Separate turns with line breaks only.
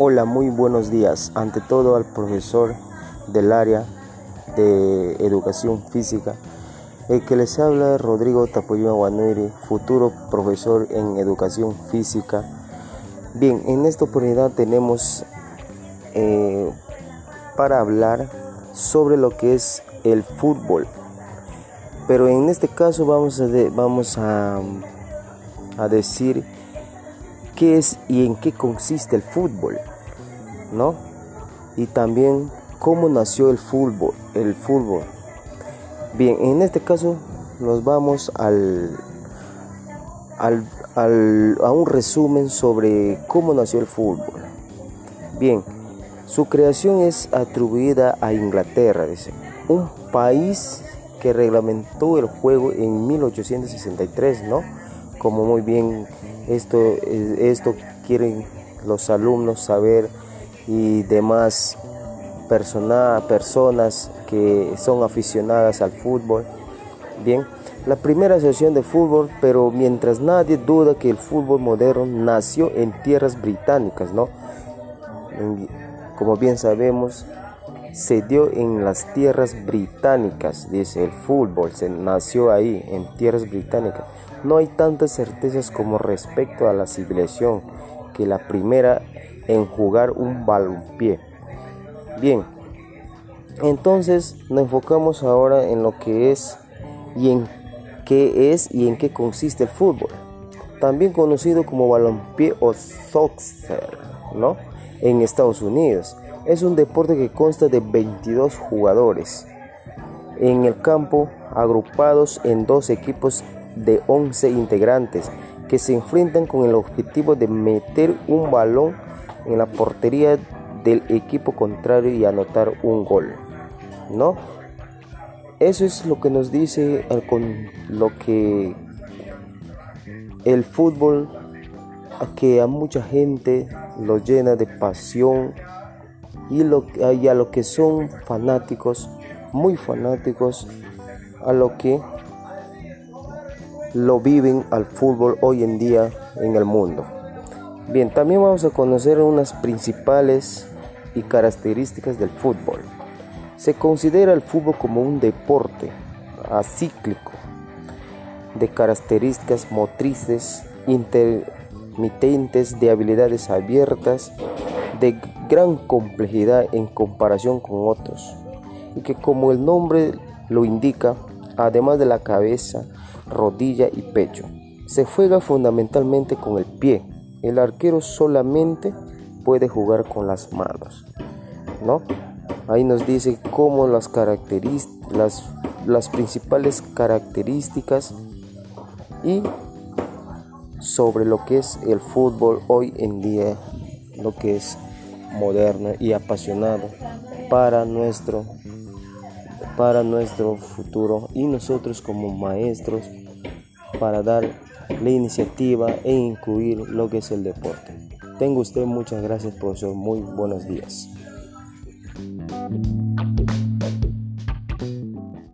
Hola, muy buenos días. Ante todo al profesor del área de educación física, el que les habla Rodrigo Tapoyo Aguanuiri, futuro profesor en educación física. Bien, en esta oportunidad tenemos eh, para hablar sobre lo que es el fútbol. Pero en este caso vamos a, vamos a, a decir qué es y en qué consiste el fútbol, ¿no? Y también cómo nació el fútbol, el fútbol. Bien, en este caso nos vamos al, al, a un resumen sobre cómo nació el fútbol. Bien, su creación es atribuida a Inglaterra, dice, un país que reglamentó el juego en 1863, ¿no? Como muy bien esto, esto quieren los alumnos saber y demás personas que son aficionadas al fútbol. Bien, la primera asociación de fútbol, pero mientras nadie duda que el fútbol moderno nació en tierras británicas, ¿no? como bien sabemos, se dio en las tierras británicas, dice el fútbol, se nació ahí, en tierras británicas. No hay tantas certezas como respecto a la civilización que la primera en jugar un balonpié. Bien, entonces nos enfocamos ahora en lo que es y en qué es y en qué consiste el fútbol, también conocido como balonpié o soccer, ¿no? En Estados Unidos. Es un deporte que consta de 22 jugadores en el campo agrupados en dos equipos de 11 integrantes que se enfrentan con el objetivo de meter un balón en la portería del equipo contrario y anotar un gol. ¿No? Eso es lo que nos dice con lo que el fútbol que a mucha gente lo llena de pasión y, lo, a lo que son fanáticos, muy fanáticos, a lo que lo viven al fútbol hoy en día en el mundo. Bien, también vamos a conocer unas principales y características del fútbol. Se considera el fútbol como un deporte acíclico de características motrices intermitentes, de habilidades abiertas, de gran complejidad en comparación con otros, y que como el nombre lo indica, además de la cabeza, rodilla y pecho. Se juega fundamentalmente con el pie. El arquero solamente puede jugar con las manos. ¿No? Ahí nos dice cómo las las, las principales características y sobre lo que es el fútbol hoy en día, lo que es moderno y apasionado para nuestro para nuestro futuro y nosotros como maestros para dar la iniciativa e incluir lo que es el deporte. Tengo usted muchas gracias, profesor. Muy buenos días.